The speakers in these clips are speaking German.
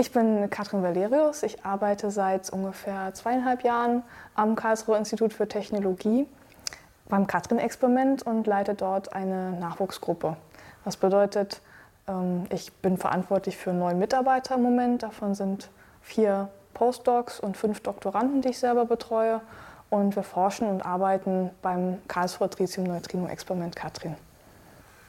Ich bin Katrin Valerius. Ich arbeite seit ungefähr zweieinhalb Jahren am Karlsruher Institut für Technologie beim Katrin-Experiment und leite dort eine Nachwuchsgruppe. Was bedeutet, ähm, ich bin verantwortlich für neun Mitarbeiter im Moment. Davon sind vier Postdocs und fünf Doktoranden, die ich selber betreue. Und wir forschen und arbeiten beim Karlsruher Tritium-Neutrino-Experiment Katrin.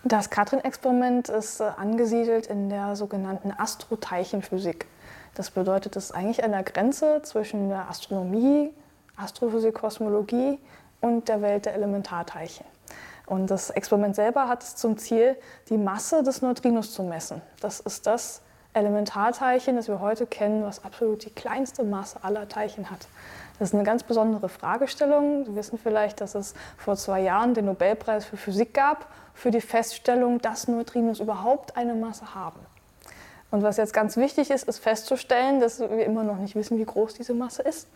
Das Katrin-Experiment ist äh, angesiedelt in der sogenannten Astroteilchenphysik. Das bedeutet, es ist eigentlich an der Grenze zwischen der Astronomie, Astrophysik, Kosmologie und der Welt der Elementarteilchen. Und das Experiment selber hat es zum Ziel, die Masse des Neutrinos zu messen. Das ist das Elementarteilchen, das wir heute kennen, was absolut die kleinste Masse aller Teilchen hat. Das ist eine ganz besondere Fragestellung. Sie wissen vielleicht, dass es vor zwei Jahren den Nobelpreis für Physik gab für die Feststellung, dass Neutrinos überhaupt eine Masse haben. Und was jetzt ganz wichtig ist, ist festzustellen, dass wir immer noch nicht wissen, wie groß diese Masse ist.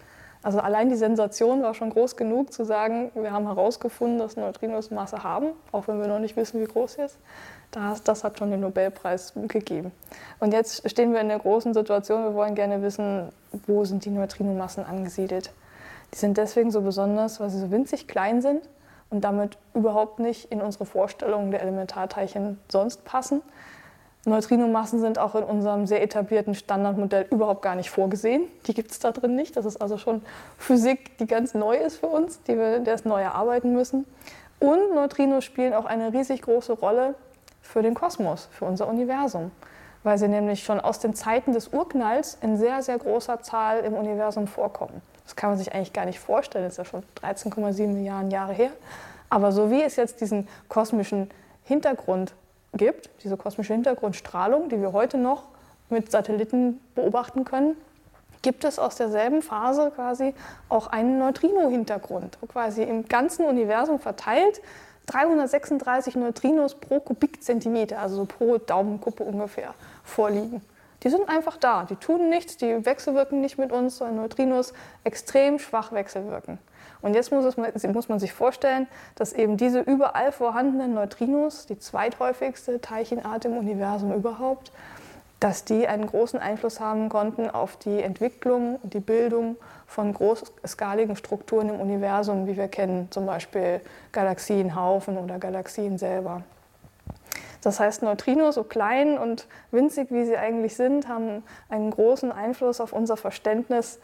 Also allein die Sensation war schon groß genug zu sagen, wir haben herausgefunden, dass Neutrinos Masse haben, auch wenn wir noch nicht wissen, wie groß sie ist. Das, das hat schon den Nobelpreis gegeben. Und jetzt stehen wir in der großen Situation, wir wollen gerne wissen, wo sind die Neutrinomassen angesiedelt. Die sind deswegen so besonders, weil sie so winzig klein sind und damit überhaupt nicht in unsere Vorstellungen der Elementarteilchen sonst passen. Neutrinomassen sind auch in unserem sehr etablierten Standardmodell überhaupt gar nicht vorgesehen. Die gibt es da drin nicht. Das ist also schon Physik, die ganz neu ist für uns, die wir erst neu erarbeiten müssen. Und Neutrinos spielen auch eine riesig große Rolle für den Kosmos, für unser Universum, weil sie nämlich schon aus den Zeiten des Urknalls in sehr, sehr großer Zahl im Universum vorkommen. Das kann man sich eigentlich gar nicht vorstellen, das ist ja schon 13,7 Milliarden Jahre her. Aber so wie es jetzt diesen kosmischen Hintergrund gibt, diese kosmische Hintergrundstrahlung, die wir heute noch mit Satelliten beobachten können, gibt es aus derselben Phase quasi auch einen Neutrino-Hintergrund, quasi im ganzen Universum verteilt 336 Neutrinos pro Kubikzentimeter, also so pro Daumenkuppe ungefähr, vorliegen. Die sind einfach da, die tun nichts, die wechselwirken nicht mit uns, sondern Neutrinos extrem schwach wechselwirken. Und jetzt muss, es, muss man sich vorstellen, dass eben diese überall vorhandenen Neutrinos, die zweithäufigste Teilchenart im Universum überhaupt, dass die einen großen Einfluss haben konnten auf die Entwicklung und die Bildung von großskaligen Strukturen im Universum, wie wir kennen, zum Beispiel Galaxienhaufen oder Galaxien selber. Das heißt, Neutrinos, so klein und winzig wie sie eigentlich sind, haben einen großen Einfluss auf unser Verständnis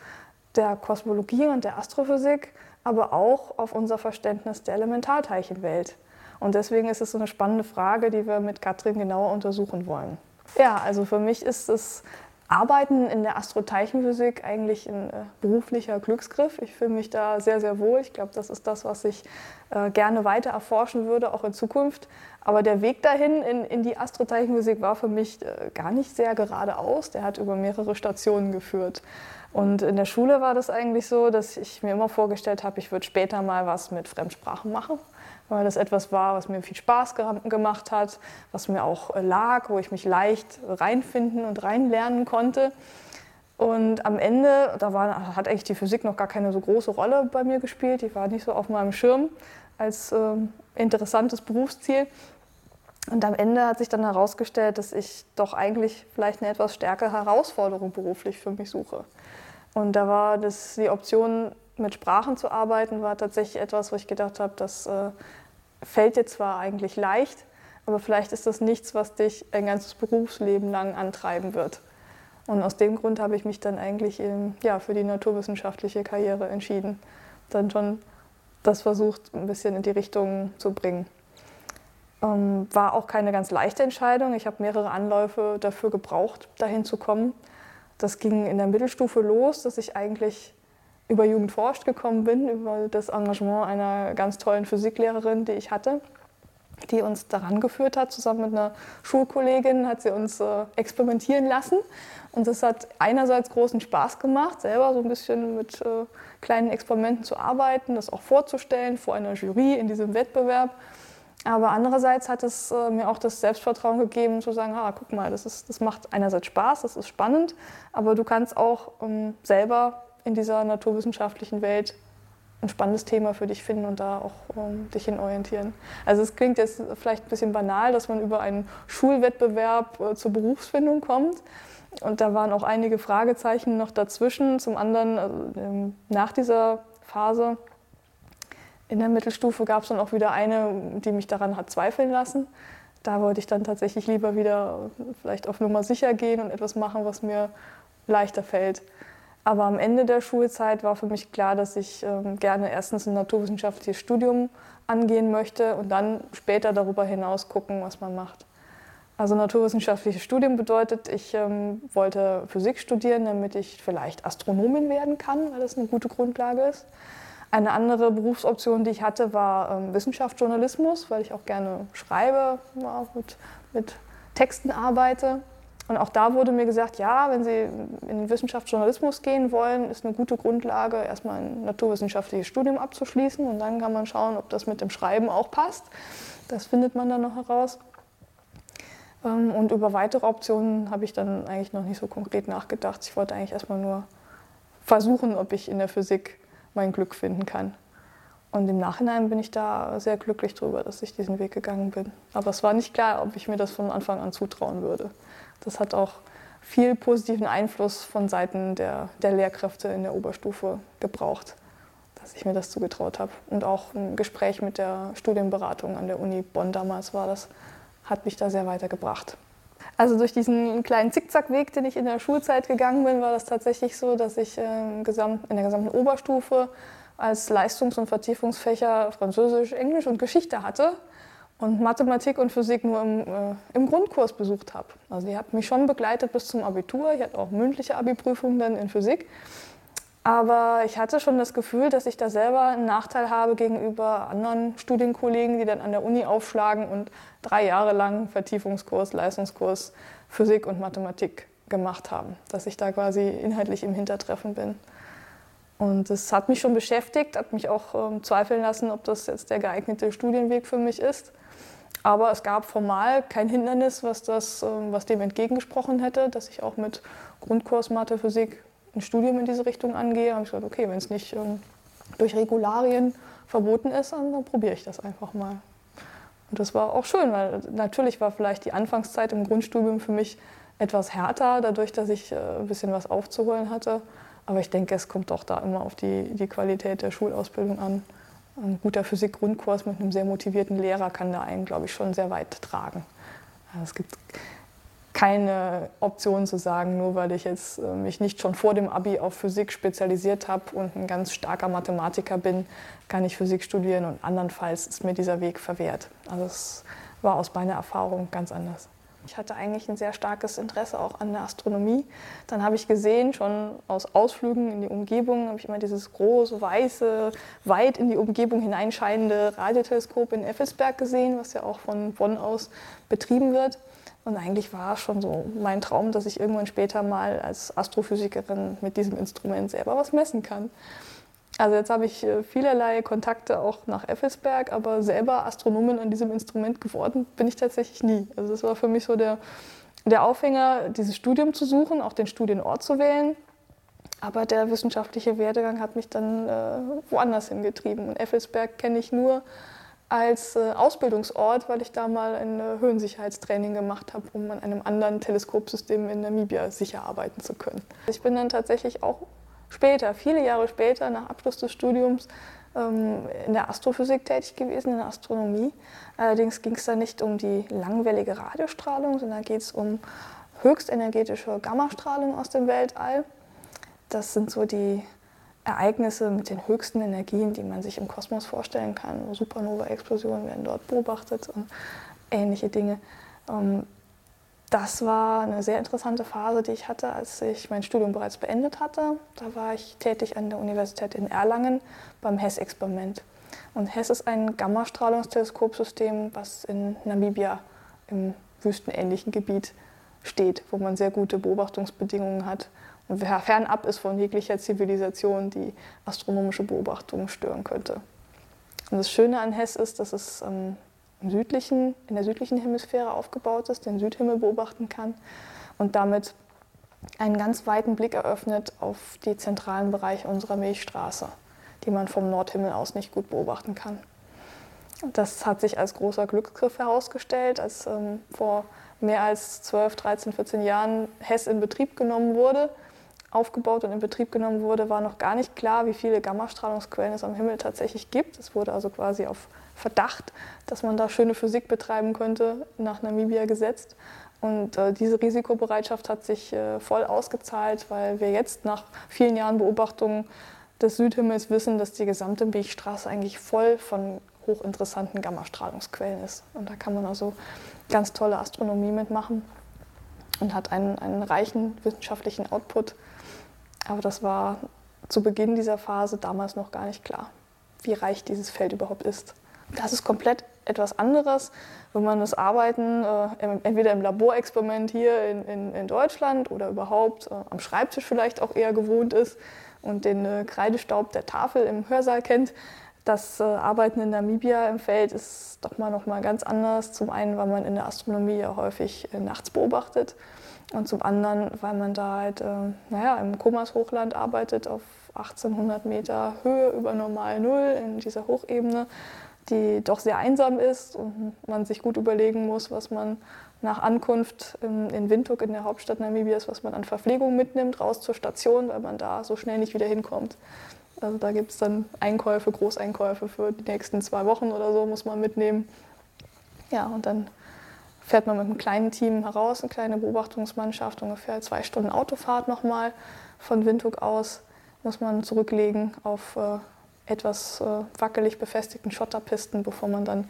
der Kosmologie und der Astrophysik, aber auch auf unser Verständnis der Elementarteilchenwelt. Und deswegen ist es so eine spannende Frage, die wir mit Katrin genauer untersuchen wollen. Ja, also für mich ist das Arbeiten in der Astroteilchenphysik eigentlich ein äh, beruflicher Glücksgriff. Ich fühle mich da sehr, sehr wohl. Ich glaube, das ist das, was ich äh, gerne weiter erforschen würde, auch in Zukunft. Aber der Weg dahin in, in die Astroteilchenphysik war für mich äh, gar nicht sehr geradeaus. Der hat über mehrere Stationen geführt. Und in der Schule war das eigentlich so, dass ich mir immer vorgestellt habe, ich würde später mal was mit Fremdsprachen machen weil das etwas war, was mir viel Spaß gemacht hat, was mir auch äh, lag, wo ich mich leicht reinfinden und reinlernen konnte. Und am Ende, da war, hat eigentlich die Physik noch gar keine so große Rolle bei mir gespielt, die war nicht so auf meinem Schirm als äh, interessantes Berufsziel. Und am Ende hat sich dann herausgestellt, dass ich doch eigentlich vielleicht eine etwas stärkere Herausforderung beruflich für mich suche. Und da war das, die Option, mit Sprachen zu arbeiten, war tatsächlich etwas, wo ich gedacht habe, das äh, fällt dir zwar eigentlich leicht, aber vielleicht ist das nichts, was dich ein ganzes Berufsleben lang antreiben wird. Und aus dem Grund habe ich mich dann eigentlich in, ja, für die naturwissenschaftliche Karriere entschieden. Dann schon das versucht, ein bisschen in die Richtung zu bringen. Ähm, war auch keine ganz leichte Entscheidung. Ich habe mehrere Anläufe dafür gebraucht, dahin zu kommen. Das ging in der Mittelstufe los, dass ich eigentlich über Jugend forscht gekommen bin, über das Engagement einer ganz tollen Physiklehrerin, die ich hatte, die uns daran geführt hat. Zusammen mit einer Schulkollegin hat sie uns äh, experimentieren lassen. Und das hat einerseits großen Spaß gemacht, selber so ein bisschen mit äh, kleinen Experimenten zu arbeiten, das auch vorzustellen vor einer Jury in diesem Wettbewerb. Aber andererseits hat es äh, mir auch das Selbstvertrauen gegeben, zu sagen, ah, guck mal, das, ist, das macht einerseits Spaß, das ist spannend, aber du kannst auch ähm, selber in dieser naturwissenschaftlichen Welt ein spannendes Thema für dich finden und da auch um, dich hin orientieren. Also es klingt jetzt vielleicht ein bisschen banal, dass man über einen Schulwettbewerb äh, zur Berufsfindung kommt. Und da waren auch einige Fragezeichen noch dazwischen. Zum anderen, also, ähm, nach dieser Phase in der Mittelstufe gab es dann auch wieder eine, die mich daran hat zweifeln lassen. Da wollte ich dann tatsächlich lieber wieder vielleicht auf Nummer sicher gehen und etwas machen, was mir leichter fällt. Aber am Ende der Schulzeit war für mich klar, dass ich ähm, gerne erstens ein naturwissenschaftliches Studium angehen möchte und dann später darüber hinaus gucken, was man macht. Also naturwissenschaftliches Studium bedeutet, ich ähm, wollte Physik studieren, damit ich vielleicht Astronomin werden kann, weil das eine gute Grundlage ist. Eine andere Berufsoption, die ich hatte, war ähm, Wissenschaftsjournalismus, weil ich auch gerne schreibe, ja, mit, mit Texten arbeite. Und auch da wurde mir gesagt, ja, wenn Sie in den Wissenschaftsjournalismus gehen wollen, ist eine gute Grundlage, erstmal ein naturwissenschaftliches Studium abzuschließen und dann kann man schauen, ob das mit dem Schreiben auch passt. Das findet man dann noch heraus. Ähm, und über weitere Optionen habe ich dann eigentlich noch nicht so konkret nachgedacht. Ich wollte eigentlich erstmal nur versuchen, ob ich in der Physik mein Glück finden kann. Und im Nachhinein bin ich da sehr glücklich drüber, dass ich diesen Weg gegangen bin. Aber es war nicht klar, ob ich mir das von Anfang an zutrauen würde. Das hat auch viel positiven Einfluss von Seiten der, der Lehrkräfte in der Oberstufe gebraucht, dass ich mir das zugetraut habe. Und auch ein Gespräch mit der Studienberatung an der Uni Bonn damals war das, hat mich da sehr weitergebracht. Also durch diesen kleinen Zickzackweg, den ich in der Schulzeit gegangen bin, war das tatsächlich so, dass ich äh, in der gesamten Oberstufe als Leistungs- und Vertiefungsfächer Französisch, Englisch und Geschichte hatte und Mathematik und Physik nur im, äh, im Grundkurs besucht habe. Also die hat mich schon begleitet bis zum Abitur. Ich hatte auch mündliche Abi-Prüfungen dann in Physik. Aber ich hatte schon das Gefühl, dass ich da selber einen Nachteil habe gegenüber anderen Studienkollegen, die dann an der Uni aufschlagen und drei Jahre lang Vertiefungskurs, Leistungskurs Physik und Mathematik gemacht haben. Dass ich da quasi inhaltlich im Hintertreffen bin. Und das hat mich schon beschäftigt, hat mich auch ähm, zweifeln lassen, ob das jetzt der geeignete Studienweg für mich ist. Aber es gab formal kein Hindernis, was, das, ähm, was dem entgegengesprochen hätte, dass ich auch mit Grundkurs Mathe, Physik ein Studium in diese Richtung angehe. habe ich gesagt, okay, wenn es nicht ähm, durch Regularien verboten ist, dann, probiere ich das einfach mal. Und das war auch schön, weil natürlich war vielleicht die Anfangszeit im Grundstudium für mich etwas härter, dadurch, dass ich äh, ein bisschen was aufzuholen hatte. Aber ich denke, es kommt auch da immer auf die, die Qualität der Schulausbildung an. Ein guter Physik-Grundkurs mit einem sehr motivierten Lehrer kann da einen, glaube ich, schon sehr weit tragen. Also es gibt keine Option zu sagen, nur weil ich jetzt äh, mich nicht schon vor dem Abi auf Physik spezialisiert habe und ein ganz starker Mathematiker bin, kann ich Physik studieren und andernfalls ist mir dieser Weg verwehrt. Also es war aus meiner Erfahrung ganz anders. Ich hatte eigentlich ein sehr starkes Interesse auch an der Astronomie. Dann habe ich gesehen, schon aus Ausflügen in die Umgebung, habe ich immer dieses große, weiße, weit in die Umgebung hineinscheinende Radioteleskop in Effelsberg gesehen, was ja auch von Bonn aus betrieben wird. Und eigentlich war schon so mein Traum, dass ich irgendwann später mal als Astrophysikerin mit diesem Instrument selber was messen kann. Also jetzt habe ich äh, vielerlei Kontakte auch nach Effelsberg, aber selber Astronomin an diesem Instrument geworden bin ich tatsächlich nie. Also das war für mich so der, der Aufhänger, dieses Studium zu suchen, auch den Studienort zu wählen. Aber der wissenschaftliche Werdegang hat mich dann äh, woanders hingetrieben. Und Effelsberg kenne ich nur als äh, Ausbildungsort, weil ich da mal ein äh, Höhensicherheitstraining gemacht habe, um an einem anderen Teleskopsystem in Namibia sicher arbeiten zu können. Ich bin dann tatsächlich auch später, viele Jahre später, nach Abschluss des Studiums, ähm, in der Astrophysik tätig gewesen, in der Astronomie. Allerdings ging es da nicht um die langwellige Radiostrahlung, sondern geht es um höchstenergetische Gammastrahlung aus dem Weltall. Das sind so die Ereignisse mit den höchsten Energien, die man sich im Kosmos vorstellen kann. Supernova-Explosionen werden dort beobachtet und ähnliche Dinge. Das war eine sehr interessante Phase, die ich hatte, als ich mein Studium bereits beendet hatte. Da war ich tätig an der Universität in Erlangen beim HESS-Experiment. Und HESS ist ein Gammastrahlungsteleskopsystem, was in Namibia im wüstenähnlichen Gebiet steht, wo man sehr gute Beobachtungsbedingungen hat und fernab ist von jeglicher Zivilisation, die astronomische Beobachtungen stören könnte. Und das Schöne an HESS ist, dass es ähm, südlichen, in der südlichen Hemisphäre aufgebaut ist, den Südhimmel beobachten kann und damit einen ganz weiten Blick eröffnet auf die zentralen Bereiche unserer Milchstraße. die man vom Nordhimmel aus nicht gut beobachten kann. Das hat sich als großer Glücksgriff herausgestellt, als ähm, vor mehr als 12, 13, 14 Jahren Hess in Betrieb genommen wurde, aufgebaut und in Betrieb genommen wurde, war noch gar nicht klar, wie viele Gammastrahlungsquellen es am Himmel tatsächlich gibt. Es wurde also quasi auf Verdacht, dass man da schöne Physik betreiben könnte, nach Namibia gesetzt. Und äh, diese Risikobereitschaft hat sich äh, voll ausgezahlt, weil wir jetzt nach vielen Jahren Beobachtungen des Südhimmels wissen, dass die gesamte Milchstraße eigentlich voll von hochinteressanten Gammastrahlungsquellen ist. Und da kann man also ganz tolle Astronomie mitmachen und hat einen, einen reichen wissenschaftlichen Output. Aber das war zu Beginn dieser Phase damals noch gar nicht klar, wie reich dieses Feld überhaupt ist. Das ist komplett etwas anderes, wenn man das Arbeiten äh, entweder im Laborexperiment hier in, in, in Deutschland oder überhaupt äh, am Schreibtisch vielleicht auch eher gewohnt ist und den äh, Kreidestaub der Tafel im Hörsaal kennt. Das äh, Arbeiten in Namibia im Feld ist doch mal noch mal ganz anders. Zum einen, weil man in der Astronomie ja häufig äh, nachts beobachtet und zum anderen, weil man da halt, äh, naja, im Komas-Hochland arbeitet auf 1800 Meter Höhe über normal Null in dieser Hochebene die doch sehr einsam ist und man sich gut überlegen muss, was man nach Ankunft in Windhoek in der Hauptstadt Namibias, was man an Verpflegung mitnimmt, raus zur Station, weil man da so schnell nicht wieder hinkommt. Also da gibt es dann Einkäufe, Großeinkäufe für die nächsten zwei Wochen oder so muss man mitnehmen. Ja, und dann fährt man mit einem kleinen Team heraus, eine kleine Beobachtungsmannschaft, ungefähr zwei Stunden Autofahrt nochmal von Windhoek aus, muss man zurücklegen auf äh, etwas äh, wackelig befestigten Schotterpisten, bevor man dann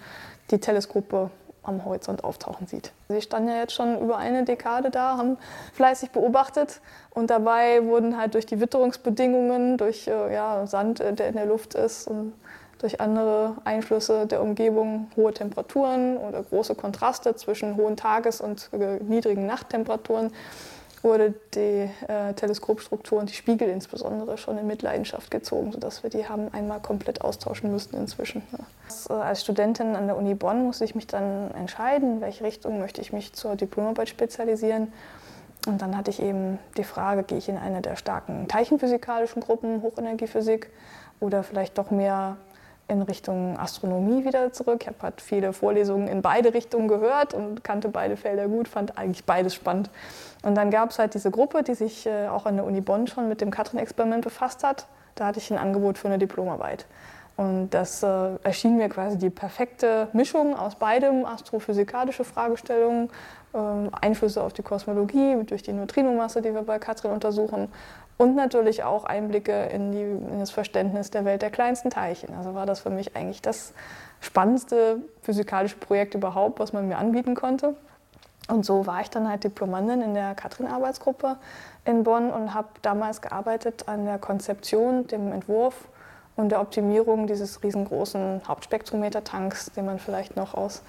die Teleskope am Horizont auftauchen sieht. Sie standen ja jetzt schon über eine Dekade da, haben fleißig beobachtet und dabei wurden halt durch die Witterungsbedingungen, durch äh, ja, Sand, der in der Luft ist und durch andere Einflüsse der Umgebung, hohe Temperaturen oder große Kontraste zwischen hohen Tages- und niedrigen Nachttemperaturen, wurde die äh, Teleskopstruktur und die Spiegel insbesondere schon in Mitleidenschaft gezogen, sodass wir die haben einmal komplett austauschen müssten inzwischen. Ja. Äh, als Studentin an der Uni Bonn musste ich mich dann entscheiden, in welche Richtung möchte ich mich zur Diplomarbeit spezialisieren. Und dann hatte ich eben die Frage, gehe ich in eine der starken teilchenphysikalischen Gruppen, Hochenergiephysik, oder vielleicht doch mehr in Richtung Astronomie wieder zurück. Ich habe halt viele Vorlesungen in beide Richtungen gehört und kannte beide Felder gut, fand eigentlich beides spannend. Und dann gab es halt diese Gruppe, die sich äh, auch an der Uni Bonn schon mit dem Katrin-Experiment befasst hat. Da hatte ich ein Angebot für eine Diplomarbeit. Und das äh, erschien mir quasi die perfekte Mischung aus beidem, astrophysikalische Fragestellungen, äh, Einflüsse auf die Kosmologie durch die Neutrinomasse, die wir bei Katrin untersuchen, und natürlich auch Einblicke in, die, in, das Verständnis der Welt der kleinsten Teilchen. Also war das für mich eigentlich das spannendste physikalische Projekt überhaupt, was man mir anbieten konnte. Und so war ich dann halt Diplomandin in der Katrin-Arbeitsgruppe in Bonn und habe damals gearbeitet an der Konzeption, dem Entwurf und der Optimierung dieses riesengroßen Hauptspektrometer-Tanks, den man vielleicht noch aus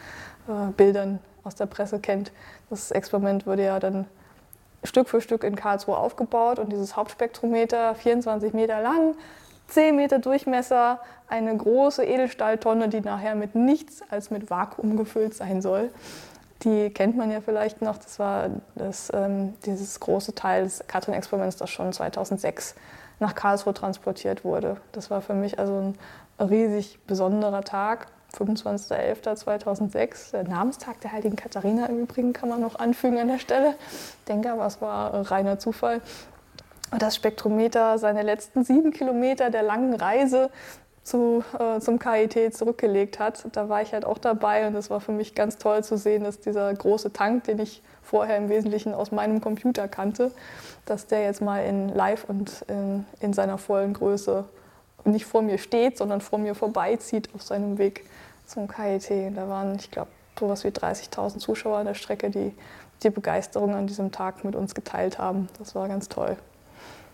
äh, Bildern aus der Presse kennt. Das Experiment wurde ja dann Stück für Stück in Karlsruhe aufgebaut und dieses Hauptspektrometer, 24 Meter lang, 10 Meter Durchmesser, eine große Edelstahltonne, die nachher mit nichts als mit Vakuum gefüllt sein soll. Die kennt man ja vielleicht noch. Das war das, ähm, dieses große Teil des Katrin-Experiments, das schon 2006 nach Karlsruhe transportiert wurde. Das war für mich also ein riesig besonderer Tag. 25.11.2006, der Namenstag der heiligen Katharina im Übrigen kann man noch anfügen an der Stelle. Ich denke aber, es war reiner Zufall. Das Spektrometer seine letzten sieben Kilometer der langen Reise zu, äh, zum KIT zurückgelegt hat. Da war ich halt auch dabei und es war für mich ganz toll zu sehen, dass dieser große Tank, den ich vorher im Wesentlichen aus meinem Computer kannte, dass der jetzt mal in live und in, in seiner vollen Größe nicht vor mir steht, sondern vor mir vorbeizieht auf seinem Weg zum KIT. Da waren, ich glaube, sowas wie 30.000 Zuschauer an der Strecke, die die Begeisterung an diesem Tag mit uns geteilt haben. Das war ganz toll.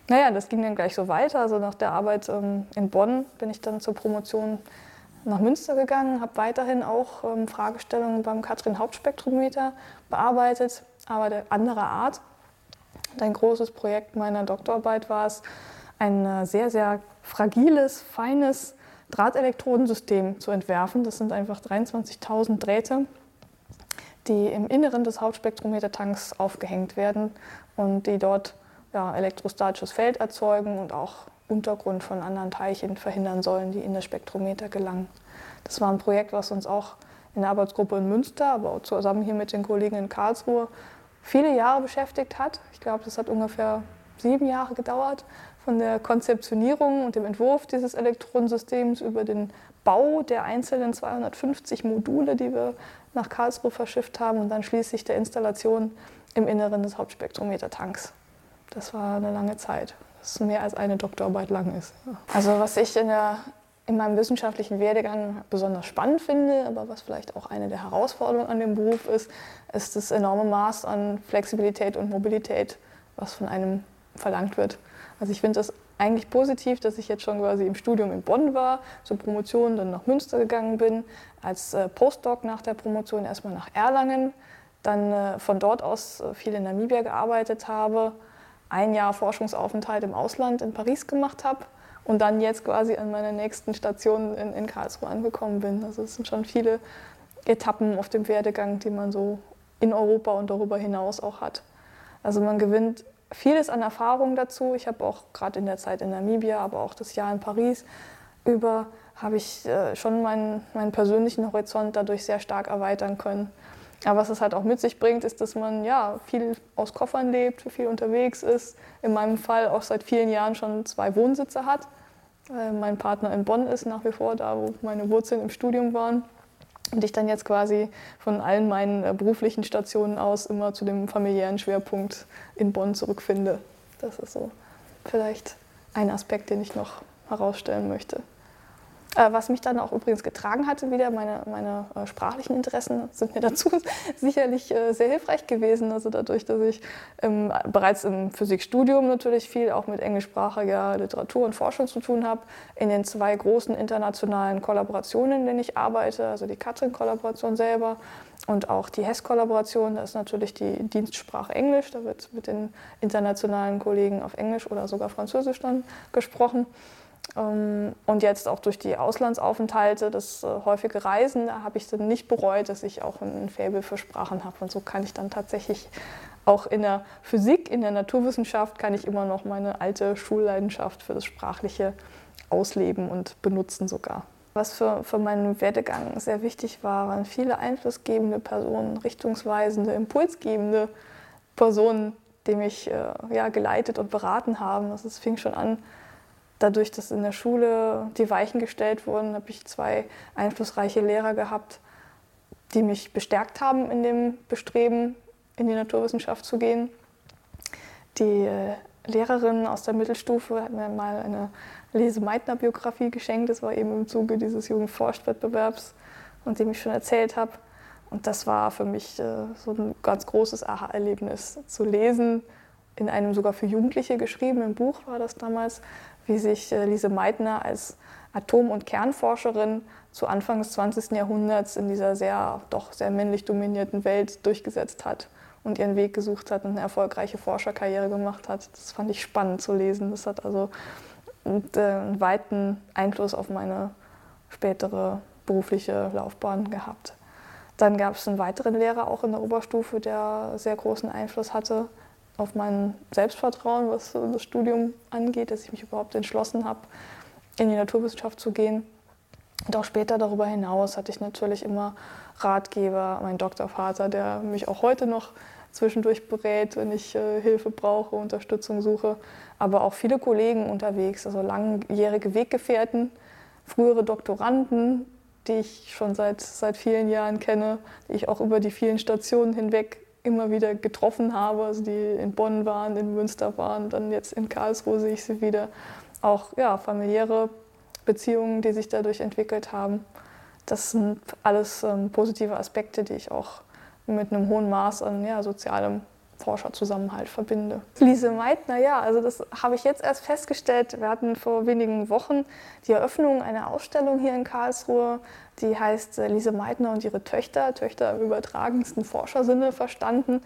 Naja, das ging dann gleich so weiter. Also nach der Arbeit ähm, in Bonn bin ich dann zur Promotion nach Münster gegangen, habe weiterhin auch ähm, Fragestellungen beim Katrin Hauptspektrometer bearbeitet, aber der anderer Art. Und ein großes Projekt meiner Doktorarbeit war es, ein äh, sehr, sehr fragiles, feines Drahtelektrodensystem zu entwerfen. Das sind einfach 23.000 Drähte, die im Inneren des Hauptspektrometertanks aufgehängt werden und die dort ja, elektrostatisches Feld erzeugen und auch Untergrund von anderen Teilchen verhindern sollen, die in das Spektrometer gelangen. Das war ein Projekt, was uns auch in der Arbeitsgruppe in Münster, aber auch zusammen hier mit den Kollegen in Karlsruhe viele Jahre beschäftigt hat. Ich glaube, das hat ungefähr sieben Jahre gedauert, von der Konzeptionierung und dem Entwurf dieses Elektronensystems über den Bau der einzelnen 250 Module, die wir nach Karlsruhe verschifft haben und dann schließlich der Installation im Inneren des Hauptspektrometertanks. Das war eine lange Zeit, was mehr als eine Doktorarbeit lang ist. Also was ich in, der, in meinem wissenschaftlichen Werdegang besonders spannend finde, aber was vielleicht auch eine der Herausforderungen an dem Beruf ist, ist das enorme Maß an Flexibilität und Mobilität, was von einem verlangt wird. Also ich finde das eigentlich positiv, dass ich jetzt schon quasi im Studium in Bonn war, zur Promotion dann nach Münster gegangen bin, als äh, Postdoc nach der Promotion erstmal nach Erlangen, dann äh, von dort aus äh, viel in Namibia gearbeitet habe, ein Jahr Forschungsaufenthalt im Ausland in Paris gemacht habe und dann jetzt quasi an meiner nächsten Station in, in Karlsruhe angekommen bin. Also es sind schon viele Etappen auf dem Werdegang, die man so in Europa und darüber hinaus auch hat. Also man gewinnt vieles an Erfahrung dazu. Ich habe auch gerade in der Zeit in Namibia, aber auch das Jahr in Paris über, habe ich äh, schon meinen, meinen persönlichen Horizont dadurch sehr stark erweitern können. Aber was es halt auch mit sich bringt, ist, dass man ja viel aus Koffern lebt, viel unterwegs ist. In meinem Fall auch seit vielen Jahren schon zwei Wohnsitze hat. Mein Partner in Bonn ist nach wie vor da, wo meine Wurzeln im Studium waren. Und ich dann jetzt quasi von allen meinen äh, beruflichen Stationen aus immer zu dem familiären Schwerpunkt in Bonn zurückfinde. Das ist so vielleicht ein Aspekt, den ich noch herausstellen möchte. Äh, was mich dann auch übrigens getragen hatte, wieder meine, meine äh, sprachlichen Interessen sind mir dazu sicherlich äh, sehr hilfreich gewesen. Also dadurch, dass ich ähm, bereits im Physikstudium natürlich viel auch mit englischsprachiger Literatur und Forschung zu tun habe, in den zwei großen internationalen Kollaborationen, in denen ich arbeite, also die Katrin-Kollaboration selber und auch die HESS-Kollaboration, da ist natürlich die Dienstsprache Englisch, da wird mit den internationalen Kollegen auf Englisch oder sogar Französisch dann gesprochen. Ähm, und jetzt auch durch die Auslandsaufenthalte, das äh, häufige Reisen, da habe ich dann nicht bereut, dass ich auch ein Faible für Sprachen habe. Und so kann ich dann tatsächlich auch in der Physik, in der Naturwissenschaft, kann ich immer noch meine alte Schulleidenschaft für das Sprachliche ausleben und benutzen sogar. Was für, für meinen Werdegang sehr wichtig war, waren viele einflussgebende Personen, richtungsweisende, impulsgebende Personen, die mich äh, ja, geleitet und beraten haben. Also es fing schon an dadurch, dass in der Schule die Weichen gestellt wurden, habe ich zwei einflussreiche Lehrer gehabt, die mich bestärkt haben in dem Bestreben, in die Naturwissenschaft zu gehen. Die äh, Lehrerin aus der Mittelstufe hat mir mal eine Lese-Meitner-Biografie geschenkt. Das war eben im Zuge dieses Jugendforscht-Wettbewerbs, von dem ich schon erzählt habe. Und das war für mich äh, so ein ganz großes Aha-Erlebnis, zu lesen, in einem sogar für Jugendliche geschriebenen Buch war das damals, wie sich äh, Lise Meitner als Atom- und Kernforscherin zu Anfang des 20. Jahrhunderts in dieser sehr, doch sehr männlich dominierten Welt durchgesetzt hat und ihren Weg gesucht hat und eine erfolgreiche Forscherkarriere gemacht hat. Das fand ich spannend zu lesen. Das hat also einen, äh, einen weiten Einfluss auf meine spätere berufliche Laufbahn gehabt. Dann gab es einen weiteren Lehrer auch in der Oberstufe, der sehr großen Einfluss hatte auf mein Selbstvertrauen, was das Studium angeht, dass ich mich überhaupt entschlossen habe, in die Naturwissenschaft zu gehen. Und auch später darüber hinaus hatte ich natürlich immer Ratgeber, meinen Doktorvater, der mich auch heute noch zwischendurch berät, wenn ich äh, Hilfe brauche, Unterstützung suche. Aber auch viele Kollegen unterwegs, also langjährige Weggefährten, frühere Doktoranden, die ich schon seit, seit vielen Jahren kenne, die ich auch über die vielen Stationen hinweg immer wieder getroffen habe, also die in Bonn waren, in Münster waren, dann jetzt in Karlsruhe sehe ich sie wieder. Auch ja, familiäre Beziehungen, die sich dadurch entwickelt haben. Das sind alles ähm, positive Aspekte, die ich auch mit einem hohen Maß an ja, sozialem Forscherzusammenhalt verbinde. Lise Meitner, ja, also das habe ich jetzt erst festgestellt. Wir hatten vor wenigen Wochen die Eröffnung einer Ausstellung hier in Karlsruhe, die heißt äh, Lise Meitner und ihre Töchter, Töchter im übertragensten Forschersinne verstanden.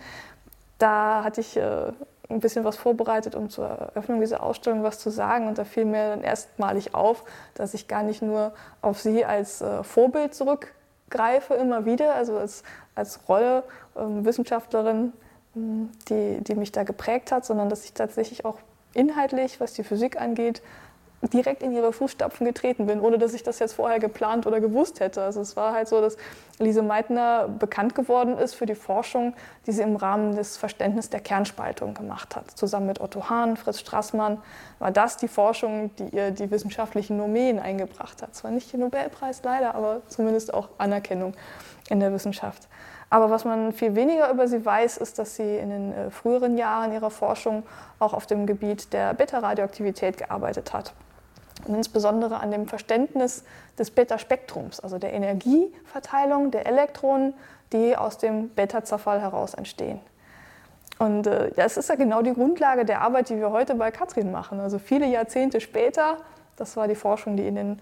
Da hatte ich äh, ein bisschen was vorbereitet, um zur Eröffnung dieser Ausstellung was zu sagen. Und da fiel mir dann erstmalig auf, dass ich gar nicht nur auf sie als äh, Vorbild zurückgreife immer wieder, also als, als Rolle, ähm, Wissenschaftlerin, die, die mich da geprägt hat, sondern dass ich tatsächlich auch inhaltlich, was die Physik angeht, direkt in ihre Fußstapfen getreten bin, ohne dass ich das jetzt vorher geplant oder gewusst hätte. Also es war halt so, dass Lise Meitner bekannt geworden ist für die Forschung, die sie im Rahmen des Verständnisses der Kernspaltung gemacht hat. Zusammen mit Otto Hahn, Fritz Strassmann war das die Forschung, die ihr die wissenschaftlichen Nomen eingebracht hat. Zwar nicht den Nobelpreis leider, aber zumindest auch Anerkennung in der Wissenschaft. Aber was man viel weniger über sie weiß, ist, dass sie in den äh, früheren Jahren ihrer Forschung auch auf dem Gebiet der Beta-Radioaktivität gearbeitet hat. Und insbesondere an dem Verständnis des Beta-Spektrums, also der Energieverteilung der Elektronen, die aus dem Beta-Zerfall heraus entstehen. Und äh, das ist ja genau die Grundlage der Arbeit, die wir heute bei Katrin machen. Also viele Jahrzehnte später, das war die Forschung, die in den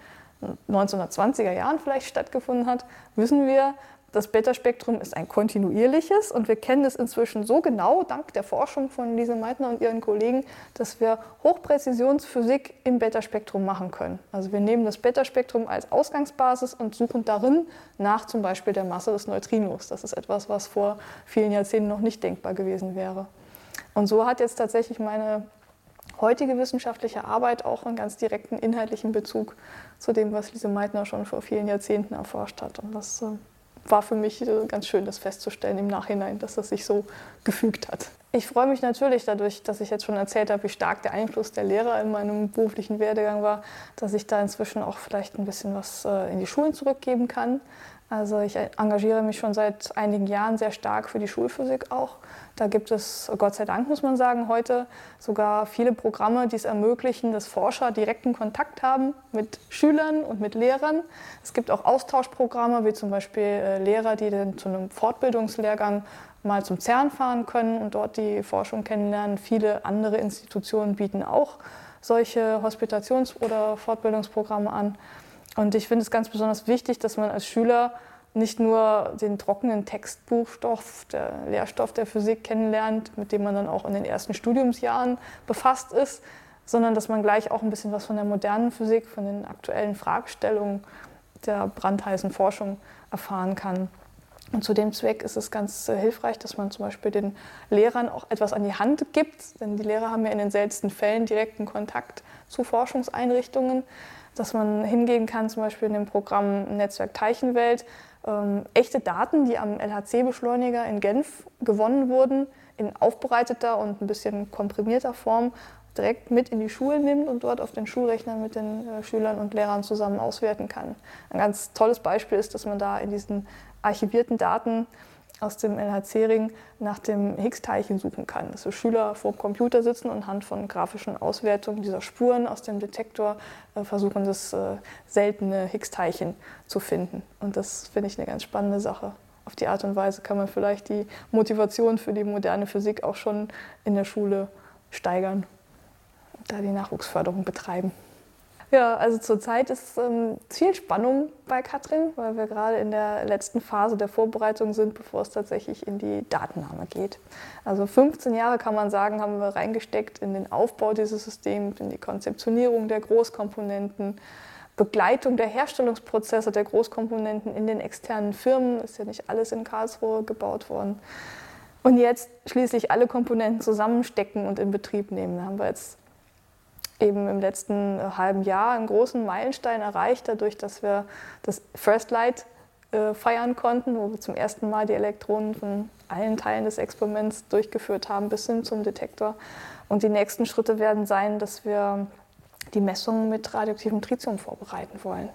1920er Jahren vielleicht stattgefunden hat, wissen wir, das Beta-Spektrum ist ein kontinuierliches und wir kennen es inzwischen so genau, dank der Forschung von Lise Meitner und ihren Kollegen, dass wir Hochpräzisionsphysik im Beta-Spektrum machen können. Also wir nehmen das Beta-Spektrum als Ausgangsbasis und suchen darin nach zum Beispiel der Masse des Neutrinos. Das ist etwas, was vor vielen Jahrzehnten noch nicht denkbar gewesen wäre. Und so hat jetzt tatsächlich meine heutige wissenschaftliche Arbeit auch einen ganz direkten inhaltlichen Bezug zu dem, was Lise Meitner schon vor vielen Jahrzehnten erforscht hat. Und das äh, war für mich äh, ganz schön, das festzustellen im Nachhinein, dass das sich so gefügt hat. Ich freue mich natürlich dadurch, dass ich jetzt schon erzählt habe, wie stark der Einfluss der Lehrer in meinem beruflichen Werdegang war, dass ich da inzwischen auch vielleicht ein bisschen was äh, in die Schulen zurückgeben kann. Also ich engagiere mich schon seit einigen Jahren sehr stark für die Schulphysik auch. Da gibt es, Gott sei Dank muss man sagen, heute sogar viele Programme, die es ermöglichen, dass Forscher direkten Kontakt haben mit Schülern und mit Lehrern. Es gibt auch Austauschprogramme, wie zum Beispiel äh, Lehrer, die dann zu einem Fortbildungslehrgang mal zum CERN fahren können und dort die Forschung kennenlernen. Viele andere Institutionen bieten auch solche Hospitations- oder Fortbildungsprogramme an. Und ich finde es ganz besonders wichtig, dass man als Schüler nicht nur den trockenen Textbuchstoff, der Lehrstoff der Physik kennenlernt, mit dem man dann auch in den ersten Studiumsjahren befasst ist, sondern dass man gleich auch ein bisschen was von der modernen Physik, von den aktuellen Fragestellungen der brandheißen Forschung erfahren kann. Und zu dem Zweck ist es ganz äh, hilfreich, dass man zum Beispiel den Lehrern auch etwas an die Hand gibt, denn die Lehrer haben ja in den seltensten Fällen direkten Kontakt zu Forschungseinrichtungen. Dass man hingehen kann, zum Beispiel in dem Programm Netzwerk Teilchenwelt, ähm, echte Daten, die am LHC-Beschleuniger in Genf gewonnen wurden, in aufbereiteter und ein bisschen komprimierter Form direkt mit in die Schule nimmt und dort auf den Schulrechnern mit den äh, Schülern und Lehrern zusammen auswerten kann. Ein ganz tolles Beispiel ist, dass man da in diesen archivierten Daten aus dem LHC-Ring nach dem Higgs-Teilchen suchen kann. Dass so Schüler vor dem Computer sitzen und anhand von grafischen Auswertungen dieser Spuren aus dem Detektor äh, versuchen, das äh, seltene Higgs-Teilchen zu finden. Und das finde ich eine ganz spannende Sache. Auf die Art und Weise kann man vielleicht die Motivation für die moderne Physik auch schon in der Schule steigern, da die Nachwuchsförderung betreiben. Ja, also zurzeit ist ähm, viel Spannung bei Katrin, weil wir gerade in der letzten Phase der Vorbereitung sind, bevor es tatsächlich in die Datennahme geht. Also 15 Jahre kann man sagen, haben wir reingesteckt in den Aufbau dieses Systems, in die Konzeptionierung der Großkomponenten, Begleitung der Herstellungsprozesse der Großkomponenten in den externen Firmen. Ist ja nicht alles in Karlsruhe gebaut worden. Und jetzt schließlich alle Komponenten zusammenstecken und in Betrieb nehmen. Da haben wir jetzt eben im letzten äh, halben Jahr einen großen Meilenstein erreicht, dadurch, dass wir das First Light äh, feiern konnten, wo wir zum ersten Mal die Elektronen von allen Teilen des Experiments durchgeführt haben, bis hin zum Detektor. Und die nächsten Schritte werden sein, dass wir die Messungen mit radioaktivem Tritium vorbereiten wollen.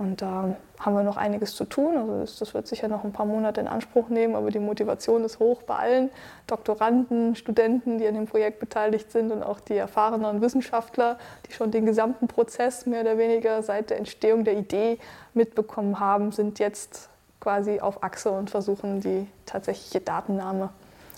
Und da haben wir noch einiges zu tun. Also das, das, wird sicher noch ein paar Monate in Anspruch nehmen, aber die Motivation ist hoch bei allen Doktoranden, Studenten, die an dem Projekt beteiligt sind und auch die erfahrenen Wissenschaftler, die schon den gesamten Prozess mehr oder weniger seit der Entstehung der Idee mitbekommen haben, sind jetzt quasi auf Achse und versuchen die tatsächliche Datennahme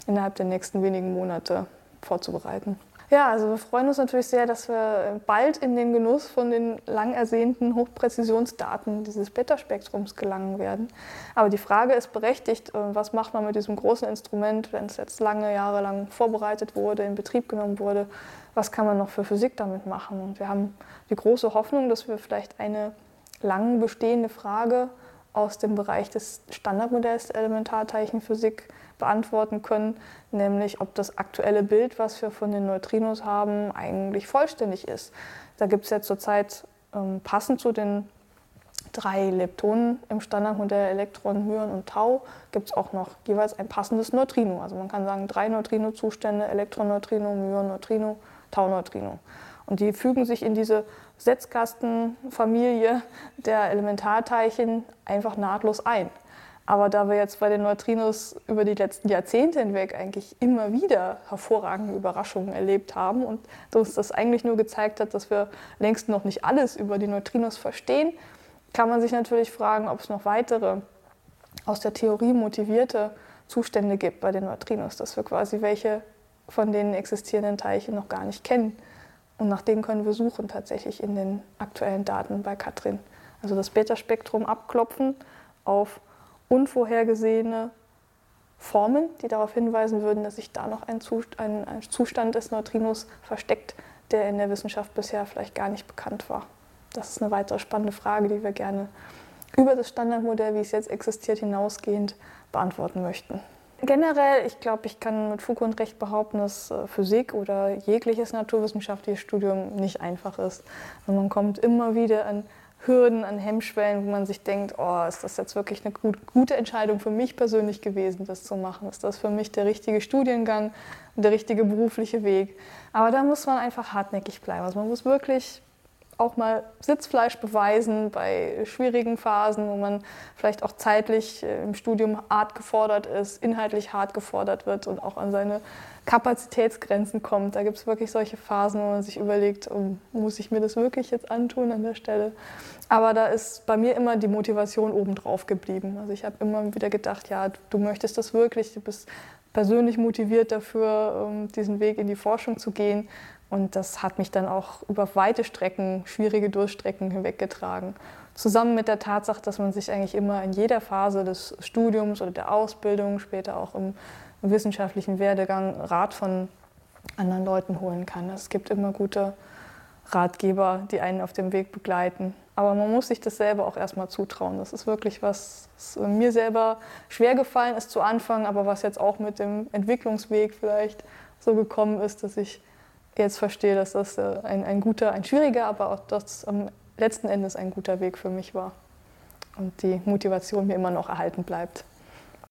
innerhalb der nächsten wenigen Monate vorzubereiten. Ja, also wir freuen uns natürlich sehr, dass wir bald in den Genuss von den lang ersehnten Hochpräzisionsdaten dieses Beta-Spektrums gelangen werden. Aber die Frage ist berechtigt, äh, was macht man mit diesem großen Instrument, wenn es jetzt lange Jahre lang vorbereitet wurde, in Betrieb genommen wurde, was kann man noch für Physik damit machen? Und wir haben die große Hoffnung, dass wir vielleicht eine lang bestehende Frage aus dem Bereich des Standardmodells der Elementarteilchenphysik beantworten können, nämlich ob das aktuelle Bild, was wir von den Neutrinos haben, eigentlich vollständig ist. Da gibt es ja zurzeit ähm, passend zu den drei Leptonen im Standardmodell Elektron, Myon und Tau gibt es auch noch jeweils ein passendes Neutrino. Also man kann sagen drei Neutrino-Zustände, Elektron-Neutrino, Myon-Neutrino, Tau-Neutrino. Und die fügen sich in diese Setzkastenfamilie der Elementarteilchen einfach nahtlos ein. Aber da wir jetzt bei den Neutrinos über die letzten Jahrzehnte hinweg eigentlich immer wieder hervorragende Überraschungen erlebt haben und uns das eigentlich nur gezeigt hat, dass wir längst noch nicht alles über die Neutrinos verstehen, kann man sich natürlich fragen, ob es noch weitere aus der Theorie motivierte Zustände gibt bei den Neutrinos, dass wir quasi welche von den existierenden Teilchen noch gar nicht kennen. Und nach denen können wir suchen tatsächlich in den aktuellen Daten bei Katrin. Also das Beta-Spektrum abklopfen auf unvorhergesehene Formen, die darauf hinweisen würden, dass sich da noch ein Zustand des Neutrinos versteckt, der in der Wissenschaft bisher vielleicht gar nicht bekannt war. Das ist eine weitere spannende Frage, die wir gerne über das Standardmodell, wie es jetzt existiert, hinausgehend beantworten möchten. Generell, ich glaube, ich kann mit Fug und Recht behaupten, dass äh, Physik oder jegliches naturwissenschaftliches Studium nicht einfach ist. Und man kommt immer wieder an Hürden, an Hemmschwellen, wo man sich denkt, oh, ist das jetzt wirklich eine gute Entscheidung für mich persönlich gewesen, das zu machen? Ist das für mich der richtige Studiengang und der richtige berufliche Weg? Aber da muss man einfach hartnäckig bleiben. Also man muss wirklich auch mal Sitzfleisch beweisen bei schwierigen Phasen, wo man vielleicht auch zeitlich äh, im Studium hart gefordert ist, inhaltlich hart gefordert wird und auch an seine Kapazitätsgrenzen kommt. Da gibt es wirklich solche Phasen, wo man sich überlegt, oh, muss ich mir das wirklich jetzt antun an der Stelle? Aber da ist bei mir immer die Motivation obendrauf geblieben. Also ich habe immer wieder gedacht, ja, du möchtest das wirklich, du bist persönlich motiviert dafür, diesen Weg in die Forschung zu gehen. Und das hat mich dann auch über weite Strecken, schwierige Durchstrecken hinweggetragen. Zusammen mit der Tatsache, dass man sich eigentlich immer in jeder Phase des Studiums oder der Ausbildung, später auch im wissenschaftlichen Werdegang Rat von anderen Leuten holen kann. Es gibt immer gute Ratgeber, die einen auf dem Weg begleiten. Aber man muss sich das selber auch erstmal zutrauen. Das ist wirklich was, was mir selber schwer gefallen ist zu Anfang, aber was jetzt auch mit dem Entwicklungsweg vielleicht so gekommen ist, dass ich jetzt verstehe, dass das äh, ein, ein guter, ein schwieriger, aber auch das am letzten Endes ein guter Weg für mich war. Und die Motivation mir immer noch erhalten bleibt.